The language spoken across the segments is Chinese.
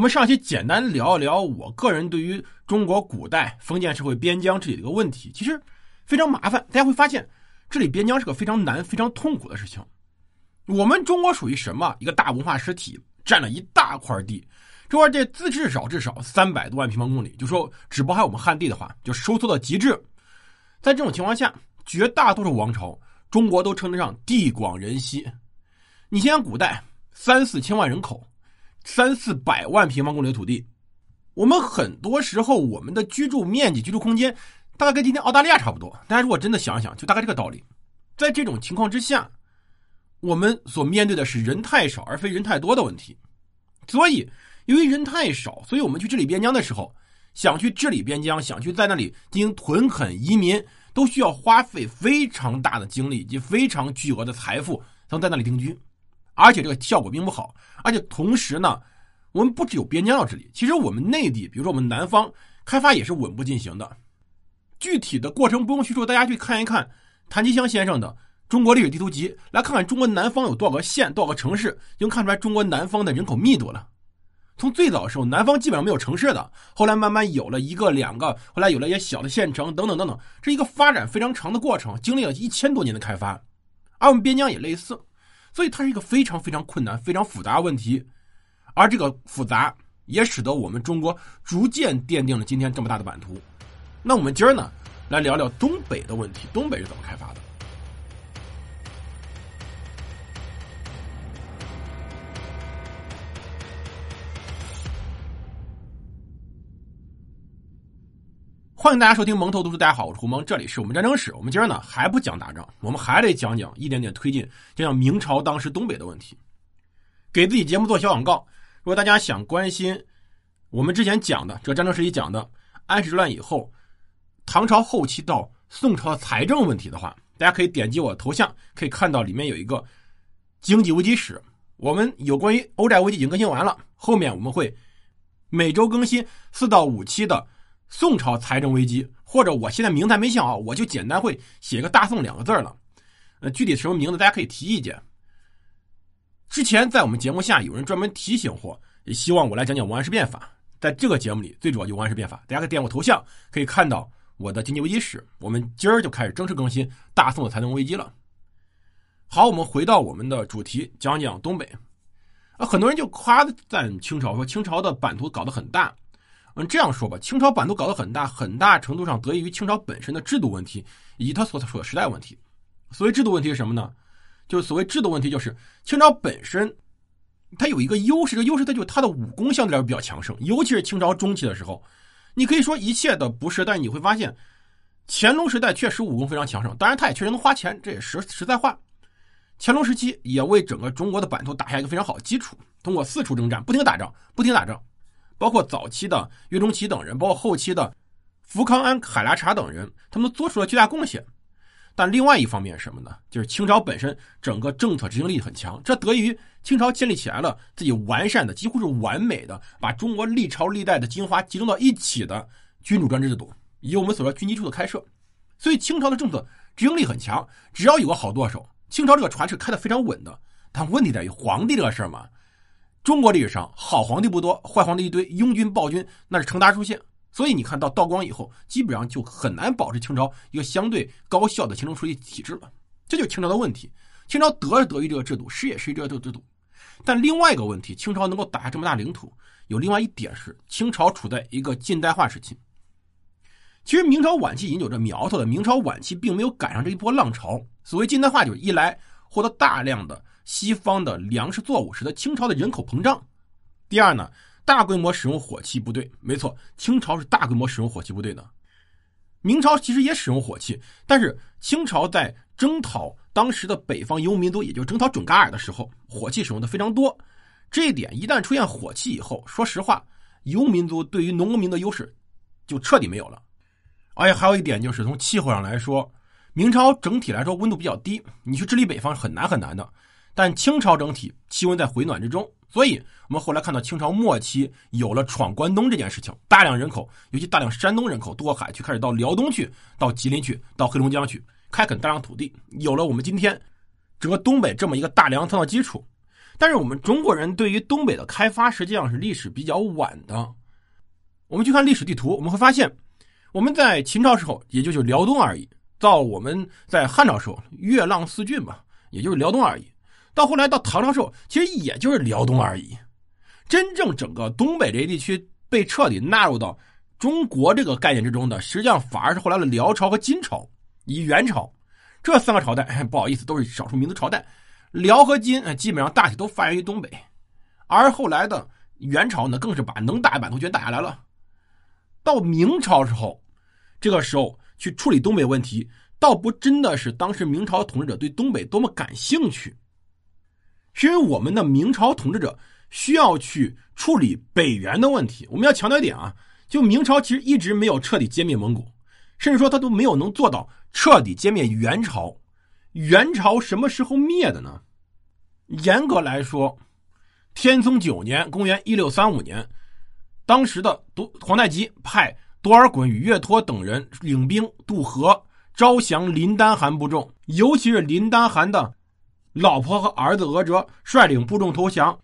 我们上期简单聊一聊我个人对于中国古代封建社会边疆治理的一个问题，其实非常麻烦。大家会发现，治理边疆是个非常难、非常痛苦的事情。我们中国属于什么？一个大文化实体，占了一大块地。这块地自至少至少三百多万平方公里，就说只包含我们汉地的话，就收缩到极致。在这种情况下，绝大多数王朝，中国都称得上地广人稀。你想想，古代三四千万人口，三四百万平方公里的土地，我们很多时候我们的居住面积、居住空间，大概跟今天澳大利亚差不多。大家如果真的想想，就大概这个道理。在这种情况之下，我们所面对的是人太少而非人太多的问题。所以，由于人太少，所以我们去治理边疆的时候，想去治理边疆，想去在那里进行屯垦移民，都需要花费非常大的精力以及非常巨额的财富，才能在那里定居。而且这个效果并不好，而且同时呢，我们不只有边疆要治理，其实我们内地，比如说我们南方开发也是稳步进行的。具体的过程不用叙述，大家去看一看谭其骧先生的《中国历史地图集》，来看看中国南方有多少个县、多少个城市，就能看出来中国南方的人口密度了。从最早的时候，南方基本上没有城市的，后来慢慢有了一个、两个，后来有了一些小的县城，等等等等，这一个发展非常长的过程，经历了一千多年的开发。而我们边疆也类似。所以它是一个非常非常困难、非常复杂的问题，而这个复杂也使得我们中国逐渐奠定了今天这么大的版图。那我们今儿呢，来聊聊东北的问题，东北是怎么开发的？欢迎大家收听蒙头读书，大家好，我是胡蒙，这里是我们战争史。我们今儿呢还不讲打仗，我们还得讲讲一点点推进，讲讲明朝当时东北的问题。给自己节目做小广告，如果大家想关心我们之前讲的这个战争时期讲的安史之乱以后，唐朝后期到宋朝的财政问题的话，大家可以点击我头像，可以看到里面有一个经济危机史。我们有关于欧债危机已经更新完了，后面我们会每周更新四到五期的。宋朝财政危机，或者我现在名字还没想好，我就简单会写个“大宋”两个字了。呃，具体什么名字，大家可以提意见。之前在我们节目下有人专门提醒过，也希望我来讲讲王安石变法。在这个节目里，最主要就王安石变法，大家可以点我头像，可以看到我的经济危机史。我们今儿就开始正式更新大宋的财政危机了。好，我们回到我们的主题，讲讲东北。啊，很多人就夸赞清朝，说清朝的版图搞得很大。嗯，这样说吧，清朝版图搞得很大，很大程度上得益于清朝本身的制度问题，以及他所处的时代问题。所谓制度问题是什么呢？就是所谓制度问题，就是清朝本身它有一个优势，这个优势它就它的武功相对来说比较强盛，尤其是清朝中期的时候，你可以说一切的不是，但是你会发现，乾隆时代确实武功非常强盛，当然他也确实能花钱，这也实实在话。乾隆时期也为整个中国的版图打下一个非常好的基础，通过四处征战，不停打仗，不停打仗。包括早期的岳钟琪等人，包括后期的福康安、海拉察等人，他们都做出了巨大贡献。但另外一方面什么呢？就是清朝本身整个政策执行力很强，这得益于清朝建立起来了自己完善的、几乎是完美的，把中国历朝历代的精华集中到一起的君主专制制度，以及我们所说军机处的开设。所以清朝的政策执行力很强，只要有个好舵手，清朝这个船是开得非常稳的。但问题在于皇帝这个事儿嘛。中国历史上好皇帝不多，坏皇帝一堆，拥军暴君那是成达出现。所以你看到道光以后，基本上就很难保持清朝一个相对高效的行政处理体制了。这就是清朝的问题。清朝得是得于这个制度，失也失于这个制度。但另外一个问题，清朝能够打下这么大领土，有另外一点是清朝处在一个近代化时期。其实明朝晚期已经有这苗头的，明朝晚期并没有赶上这一波浪潮。所谓近代化，就是一来获得大量的。西方的粮食作物使得清朝的人口膨胀。第二呢，大规模使用火器部队。没错，清朝是大规模使用火器部队的。明朝其实也使用火器，但是清朝在征讨当时的北方游牧民族，也就征讨准噶尔的时候，火器使用的非常多。这一点一旦出现火器以后，说实话，游牧民族对于农民的优势就彻底没有了。而且还有一点就是从气候上来说，明朝整体来说温度比较低，你去治理北方是很难很难的。但清朝整体气温在回暖之中，所以我们后来看到清朝末期有了闯关东这件事情，大量人口，尤其大量山东人口渡过海去，开始到辽东去，到吉林去，到黑龙江去开垦大量土地，有了我们今天整个东北这么一个大粮仓的基础。但是我们中国人对于东北的开发实际上是历史比较晚的。我们去看历史地图，我们会发现，我们在秦朝时候也就是辽东而已；到我们在汉朝时候，月浪四郡吧，也就是辽东而已；到后来到唐朝时候，其实也就是辽东而已。真正整个东北这些地区被彻底纳入到中国这个概念之中的，实际上反而是后来的辽朝和金朝以元朝这三个朝代。不好意思，都是少数民族朝代。辽和金基本上大体都发源于东北，而后来的元朝呢，更是把能打的版图全打下来了。到明朝时候，这个时候去处理东北问题，倒不真的是当时明朝统治者对东北多么感兴趣，是因为我们的明朝统治者需要去处理北元的问题。我们要强调一点啊，就明朝其实一直没有彻底歼灭蒙古，甚至说他都没有能做到彻底歼灭元朝。元朝什么时候灭的呢？严格来说，天聪九年（公元一六三五年）。当时的都皇太极派多尔衮与岳托等人领兵渡河，招降林丹汗部众，尤其是林丹汗的老婆和儿子额哲率领部众投降，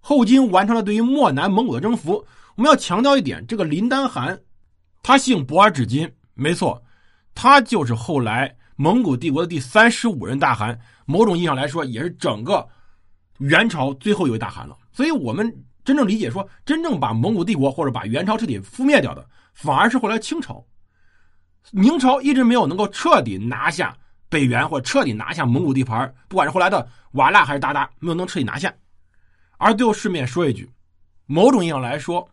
后金完成了对于漠南蒙古的征服。我们要强调一点，这个林丹汗，他姓博尔只金，没错，他就是后来蒙古帝国的第三十五任大汗，某种意义上来说，也是整个元朝最后一位大汗了。所以，我们。真正理解说，真正把蒙古帝国或者把元朝彻底覆灭掉的，反而是后来清朝、明朝一直没有能够彻底拿下北元或彻底拿下蒙古地盘，不管是后来的瓦剌还是鞑靼，没有能彻底拿下。而最后顺便说一句，某种意义上来说，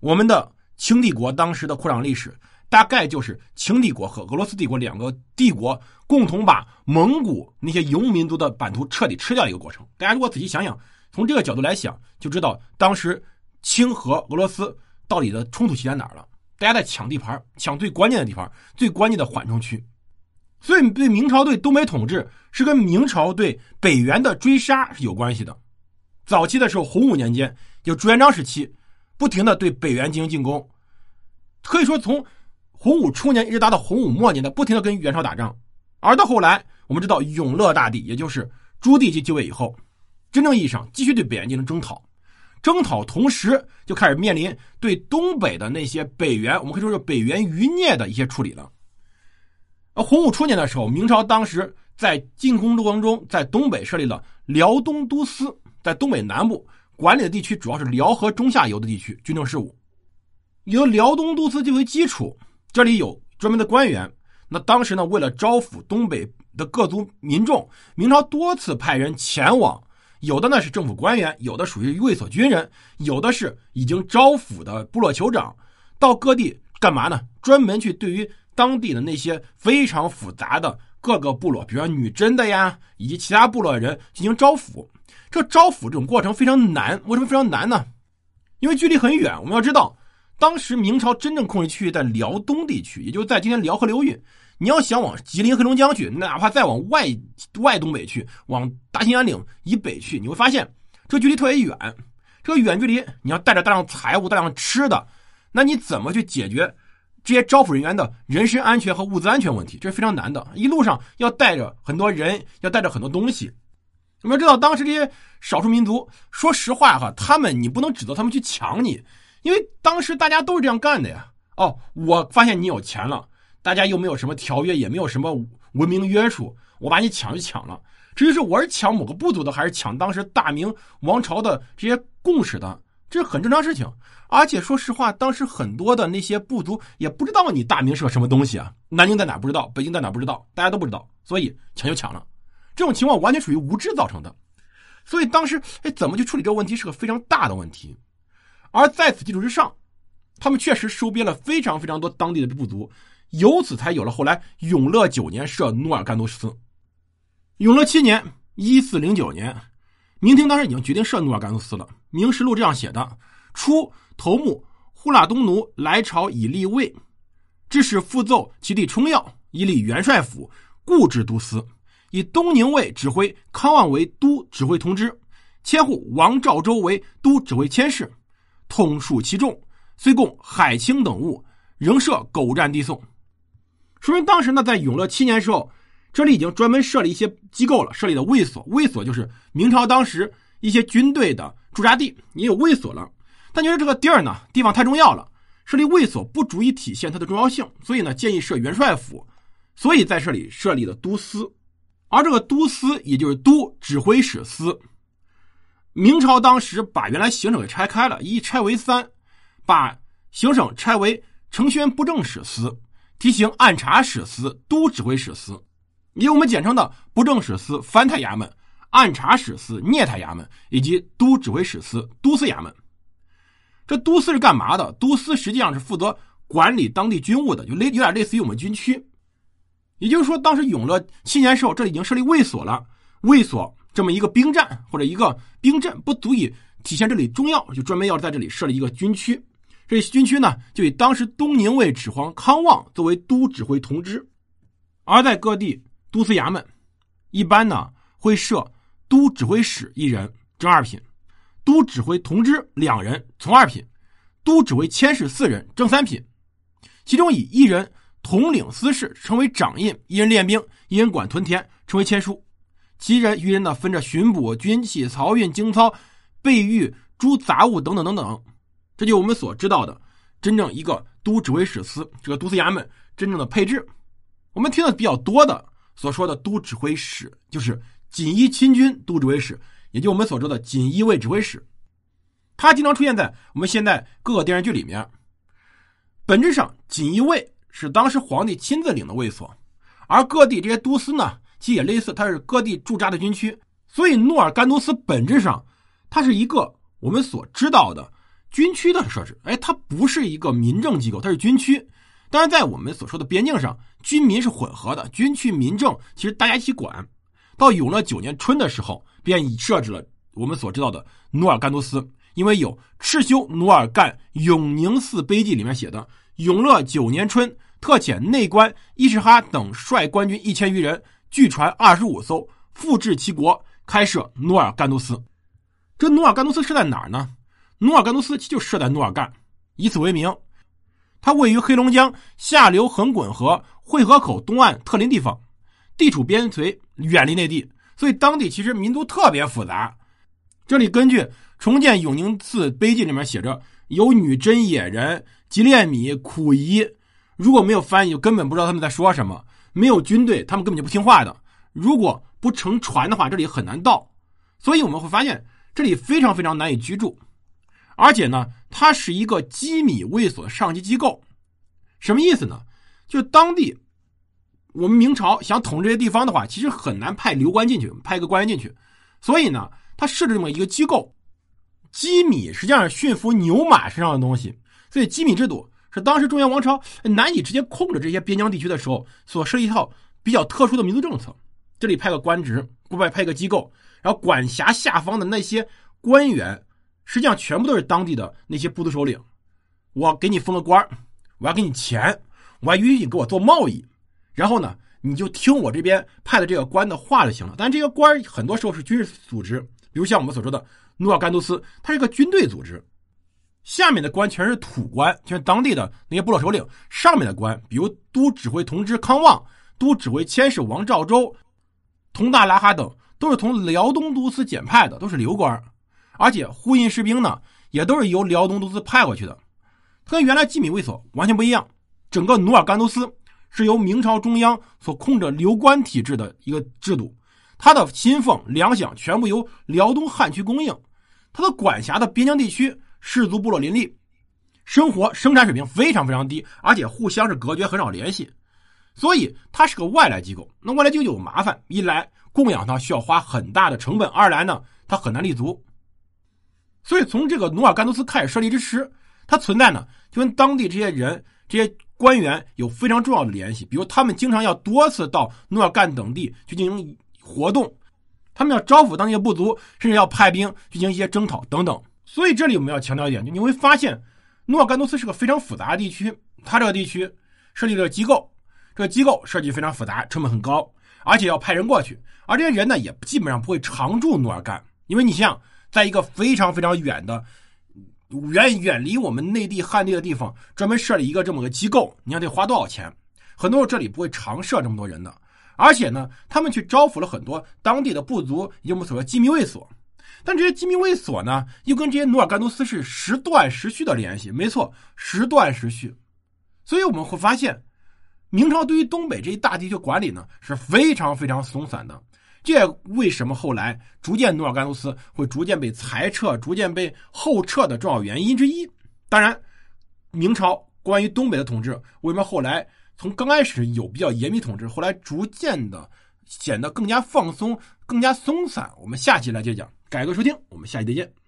我们的清帝国当时的扩张历史，大概就是清帝国和俄罗斯帝国两个帝国共同把蒙古那些游牧民族的版图彻底吃掉一个过程。大家如果仔细想想。从这个角度来想，就知道当时清和俄罗斯到底的冲突起在哪儿了。大家在抢地盘，抢最关键的地方，最关键的缓冲区。所以，对明朝对东北统治是跟明朝对北元的追杀是有关系的。早期的时候，洪武年间，就朱元璋时期，不停的对北元进行进攻，可以说从洪武初年一直打到洪武末年的，不停的跟元朝打仗。而到后来，我们知道永乐大帝，也就是朱棣继位以后。真正意义上继续对北元进行征讨，征讨同时就开始面临对东北的那些北元，我们可以说是北元余孽的一些处理了。洪武初年的时候，明朝当时在进攻过程中，在东北设立了辽东都司，在东北南部管理的地区主要是辽河中下游的地区军政事务，由辽东都司作为基础，这里有专门的官员。那当时呢，为了招抚东北的各族民众，明朝多次派人前往。有的呢是政府官员，有的属于卫所军人，有的是已经招抚的部落酋长，到各地干嘛呢？专门去对于当地的那些非常复杂的各个部落，比如说女真的呀，以及其他部落的人进行招抚。这招抚这种过程非常难，为什么非常难呢？因为距离很远。我们要知道，当时明朝真正控制区域在辽东地区，也就是在今天辽河流域。你要想往吉林、黑龙江去，哪怕再往外外东北去，往大兴安岭以北去，你会发现这距离特别远。这个远距离，你要带着大量财物、大量吃的，那你怎么去解决这些招抚人员的人身安全和物资安全问题？这是非常难的。一路上要带着很多人，要带着很多东西。我们要知道，当时这些少数民族，说实话哈，他们你不能指责他们去抢你，因为当时大家都是这样干的呀。哦，我发现你有钱了。大家又没有什么条约，也没有什么文明约束，我把你抢就抢了。至于是我是抢某个部族的，还是抢当时大明王朝的这些共识的，这是很正常事情。而且说实话，当时很多的那些部族也不知道你大明是个什么东西啊，南京在哪不知道，北京在哪不知道，大家都不知道，所以抢就抢了。这种情况完全属于无知造成的。所以当时，哎，怎么去处理这个问题是个非常大的问题。而在此基础之上，他们确实收编了非常非常多当地的部族。由此才有了后来永乐九年设努尔干都司。永乐七年（一四零九年），明廷当时已经决定设努尔干都司了。《明实录》这样写的：“初，头目呼喇东奴来朝以立位，致使复奏其弟冲耀，以立元帅府，固置都司，以东宁卫指挥康望为都指挥同知，千户王兆州为都指挥千事，统属其众，虽共海清等物，仍设狗占地送。”说明当时呢，在永乐七年时候，这里已经专门设立一些机构了，设立的卫所。卫所就是明朝当时一些军队的驻扎地，也有卫所了。但觉得这个地儿呢，地方太重要了，设立卫所不足以体现它的重要性，所以呢，建议设元帅府。所以在这里设立了都司，而这个都司也就是都指挥使司。明朝当时把原来行省给拆开了，一拆为三，把行省拆为承宣布政使司、提刑按察使司、都指挥使司，以我们简称的布政使司、藩太衙门、按察使司、聂太衙门以及都指挥使司、都司衙门。这都司是干嘛的？都司实际上是负责管理当地军务的，就类有点类似于我们军区。也就是说，当时永乐七年时候，这里已经设立卫所了。卫所这么一个兵站或者一个兵镇，不足以体现这里重要，就专门要在这里设立一个军区。这军区呢，就以当时东宁卫指挥康旺作为都指挥同知。而在各地都司衙门，一般呢会设都指挥使一人，正二品；都指挥同知两人，从二品；都指挥佥事四人，正三品。其中以一人。统领司事称为掌印，一人练兵，一人管屯田，称为签书。其人余人呢，分着巡捕、军器、漕运、京操、备御诸杂物等等等等。这就我们所知道的真正一个都指挥使司这个都司衙门真正的配置。我们听的比较多的所说的都指挥使，就是锦衣亲军都指挥使，也就我们所说的锦衣卫指挥使。他经常出现在我们现在各个电视剧里面。本质上，锦衣卫。是当时皇帝亲自领的卫所，而各地这些都司呢，其实也类似，它是各地驻扎的军区。所以诺尔干都司本质上，它是一个我们所知道的军区的设置。哎，它不是一个民政机构，它是军区。当然，在我们所说的边境上，军民是混合的，军区民政其实大家一起管。到永乐九年春的时候，便已设置了我们所知道的努尔干都司，因为有赤修努尔干永宁寺碑记里面写的。永乐九年春，特遣内官伊什哈等率官军一千余人，据船二十五艘，复至其国，开设努尔干都司。这努尔干都司设在哪儿呢？努尔干都司就设在努尔干，以此为名。它位于黑龙江下流横滚河汇河口东岸特林地方，地处边陲，远离内地，所以当地其实民族特别复杂。这里根据重建永宁寺碑记里面写着，有女真野人。吉列米、苦夷，如果没有翻译，就根本不知道他们在说什么。没有军队，他们根本就不听话的。如果不乘船的话，这里很难到。所以我们会发现，这里非常非常难以居住。而且呢，它是一个机米卫所的上级机构。什么意思呢？就当地我们明朝想统治这些地方的话，其实很难派流官进去，派一个官员进去。所以呢，他设置这么一个机构。机米实际上是驯服牛马身上的东西。所以，机米制度是当时中原王朝难以直接控制这些边疆地区的时候所设一套比较特殊的民族政策。这里派个官职，外派个机构，然后管辖下方的那些官员，实际上全部都是当地的那些部族首领。我给你封个官我要给你钱，我还允许你给我做贸易。然后呢，你就听我这边派的这个官的话就行了。但这个官很多时候是军事组织，比如像我们所说的努尔干都司，它是个军队组织。下面的官全是土官，就是当地的那些部落首领。上面的官，比如都指挥同知康旺、都指挥佥事王兆周、佟大拉哈等，都是从辽东都司简派的，都是流官。而且呼应士兵呢，也都是由辽东都司派过去的。它跟原来机米卫所完全不一样。整个努尔干都司是由明朝中央所控制流官体制的一个制度，它的薪俸粮饷全部由辽东汉区供应，它的管辖的边疆地区。氏族部落林立，生活生产水平非常非常低，而且互相是隔绝，很少联系，所以它是个外来机构。那外来机构有麻烦：一来供养它需要花很大的成本；二来呢，它很难立足。所以从这个努尔干都斯开始设立之时，它存在呢，就跟当地这些人、这些官员有非常重要的联系。比如他们经常要多次到努尔干等地去进行活动，他们要招抚当地的部族，甚至要派兵进行一些征讨等等。所以这里我们要强调一点，就你会发现，努尔干都斯是个非常复杂的地区。它这个地区设立了机构，这个机构设计非常复杂，成本很高，而且要派人过去。而这些人呢，也基本上不会常驻努尔干，因为你像在一个非常非常远的、远远离我们内地汉地的地方，专门设立一个这么个机构，你想得花多少钱？很多这里不会常设这么多人的。而且呢，他们去招抚了很多当地的部族，也就我们所说机密卫所。但这些机密卫所呢，又跟这些努尔干都斯是时断时续的联系。没错，时断时续。所以我们会发现，明朝对于东北这一大地区管理呢是非常非常松散的。这为什么后来逐渐努尔干都斯会逐渐被裁撤、逐渐被后撤的重要原因之一。当然，明朝关于东北的统治，为什么后来从刚开始有比较严密统治，后来逐渐的显得更加放松、更加松散？我们下期来接讲。改革收听，我们下期再见。